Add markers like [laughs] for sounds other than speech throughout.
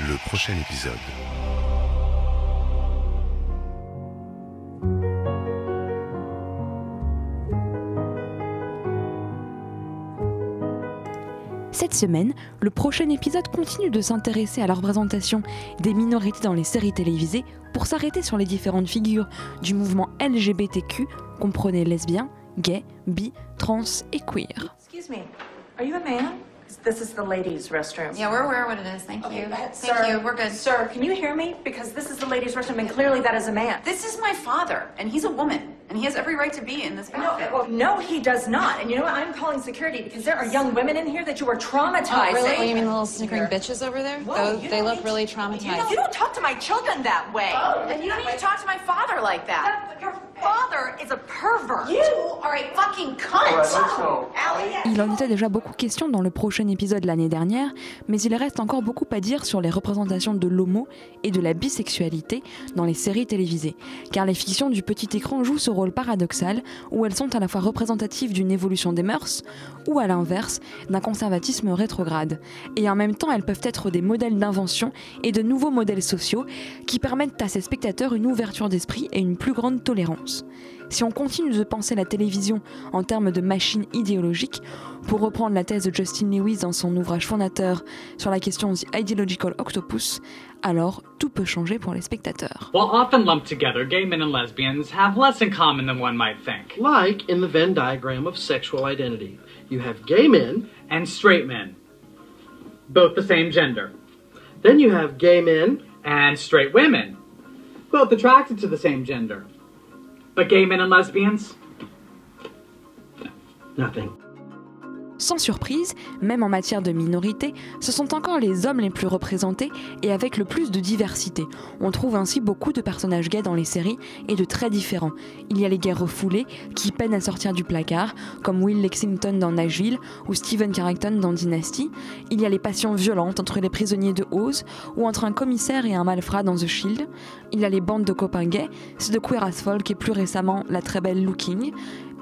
le prochain épisode. Cette semaine, le prochain épisode continue de s'intéresser à la représentation des minorités dans les séries télévisées pour s'arrêter sur les différentes figures du mouvement LGBTQ, comprenez lesbiens, gays, bi, trans et queer. Excuse me, are you a man? This is the ladies' restroom. Yeah, we're aware what it is. Thank you. Uh, Thank sir, you. We're good. Sir, can you hear me? Because this is the ladies' restroom, and clearly that is a man. This is my father, and he's a woman, and he has every right to be in this No, outfit. well, no, he does not. And you know what? I'm calling security because there are young women in here that you are traumatizing. Oh, really? Oh, you mean the little snickering bitches over there? Whoa, Those, you they don't look need really to- traumatized. You don't, you don't talk to my children that way. And you don't need to talk to my father like that. That- Your father is a pervert. You are a fucking cunt. Allie. Il en était déjà beaucoup question dans le prochain épisode l'année dernière, mais il reste encore beaucoup à dire sur les représentations de l'homo et de la bisexualité dans les séries télévisées, car les fictions du petit écran jouent ce rôle paradoxal où elles sont à la fois représentatives d'une évolution des mœurs ou à l'inverse d'un conservatisme rétrograde. Et en même temps, elles peuvent être des modèles d'invention et de nouveaux modèles sociaux qui permettent à ces spectateurs une ouverture d'esprit et une plus grande tolérance. Si on continue de penser la télévision en termes de machine idéologique, pour reprendre la thèse de Justin Lewis dans son ouvrage fondateur sur la question The Ideological Octopus, alors tout peut changer pour les spectateurs. While often lumped together, gay men and lesbians have less in common than one might think. Like in the Venn diagram of sexual identity, you have gay men, And straight men, both the same gender. then you have gay men, And straight women, both attracted to the same gender. But gay men and lesbians? nothing. Sans surprise, même en matière de minorité, ce sont encore les hommes les plus représentés et avec le plus de diversité. On trouve ainsi beaucoup de personnages gays dans les séries et de très différents. Il y a les gays refoulés qui peinent à sortir du placard, comme Will Lexington dans Nashville ou Steven Carrington dans Dynasty. Il y a les passions violentes entre les prisonniers de Oz ou entre un commissaire et un malfrat dans The Shield. Il y a les bandes de copains gays, c'est de Queer as Folk et plus récemment la très belle Looking.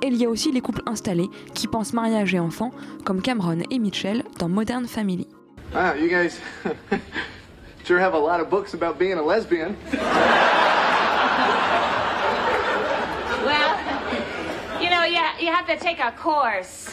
Et il y a aussi les couples installés qui pensent mariage et enfants, comme Cameron et Mitchell dans Modern Family. Wow, you guys [laughs] sure have a lot of books about being a lesbian. Well, you know, you, you have to take a course.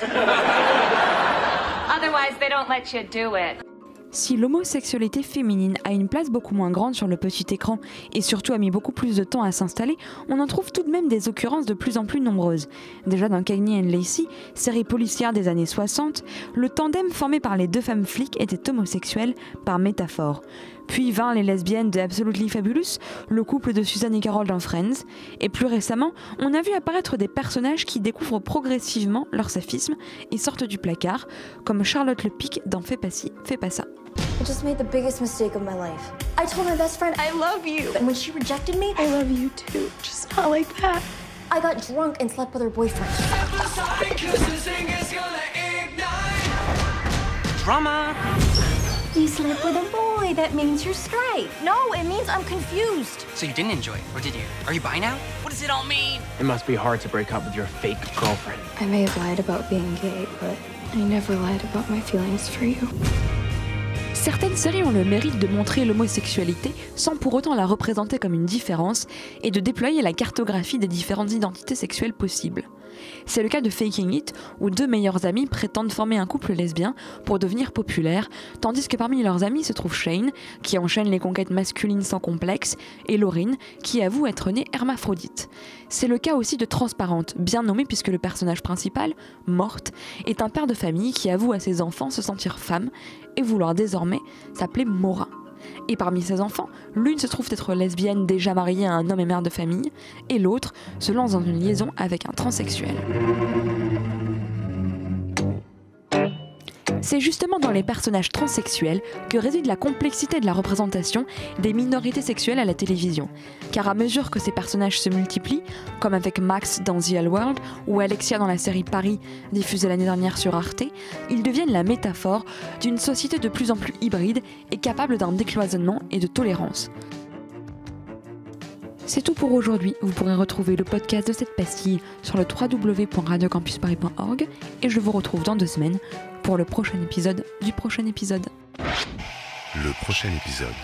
Otherwise, they don't let you do it. Si l'homosexualité féminine a une place beaucoup moins grande sur le petit écran et surtout a mis beaucoup plus de temps à s'installer, on en trouve tout de même des occurrences de plus en plus nombreuses. Déjà dans Cagney and Lacey, série policière des années 60, le tandem formé par les deux femmes flics était homosexuel par métaphore. Puis vint les lesbiennes de Absolutely Fabulous, le couple de Suzanne et Carol dans Friends. Et plus récemment, on a vu apparaître des personnages qui découvrent progressivement leur saphisme et sortent du placard, comme Charlotte Le Pic dans Fais pas ci, fais pas ça. I just made the biggest mistake of my life. I told my best friend I love you. And when she rejected me, I love you too. Just not like that. I got drunk and slept with her boyfriend. Drama! You slept with a boy. That means you're straight. No, it means I'm confused. So you didn't enjoy it, or did you? Are you bi now? What does it all mean? It must be hard to break up with your fake girlfriend. I may have lied about being gay, but I never lied about my feelings for you. Certaines séries ont le mérite de montrer l'homosexualité sans pour autant la représenter comme une différence et de déployer la cartographie des différentes identités sexuelles possibles. C'est le cas de Faking It, où deux meilleurs amis prétendent former un couple lesbien pour devenir populaire, tandis que parmi leurs amis se trouve Shane, qui enchaîne les conquêtes masculines sans complexe, et Laurine, qui avoue être née hermaphrodite. C'est le cas aussi de Transparente, bien nommée puisque le personnage principal, Morte, est un père de famille qui avoue à ses enfants se sentir femme et vouloir désormais s'appeler Morin. Et parmi ses enfants, l'une se trouve être lesbienne déjà mariée à un homme et mère de famille, et l'autre se lance dans une liaison avec un transsexuel. C'est justement dans les personnages transsexuels que réside la complexité de la représentation des minorités sexuelles à la télévision. Car à mesure que ces personnages se multiplient, comme avec Max dans The L World ou Alexia dans la série Paris diffusée l'année dernière sur Arte, ils deviennent la métaphore d'une société de plus en plus hybride et capable d'un décloisonnement et de tolérance. C'est tout pour aujourd'hui. Vous pourrez retrouver le podcast de cette pastille sur le www.radiocampusparis.org et je vous retrouve dans deux semaines pour le prochain épisode du prochain épisode. le prochain épisode.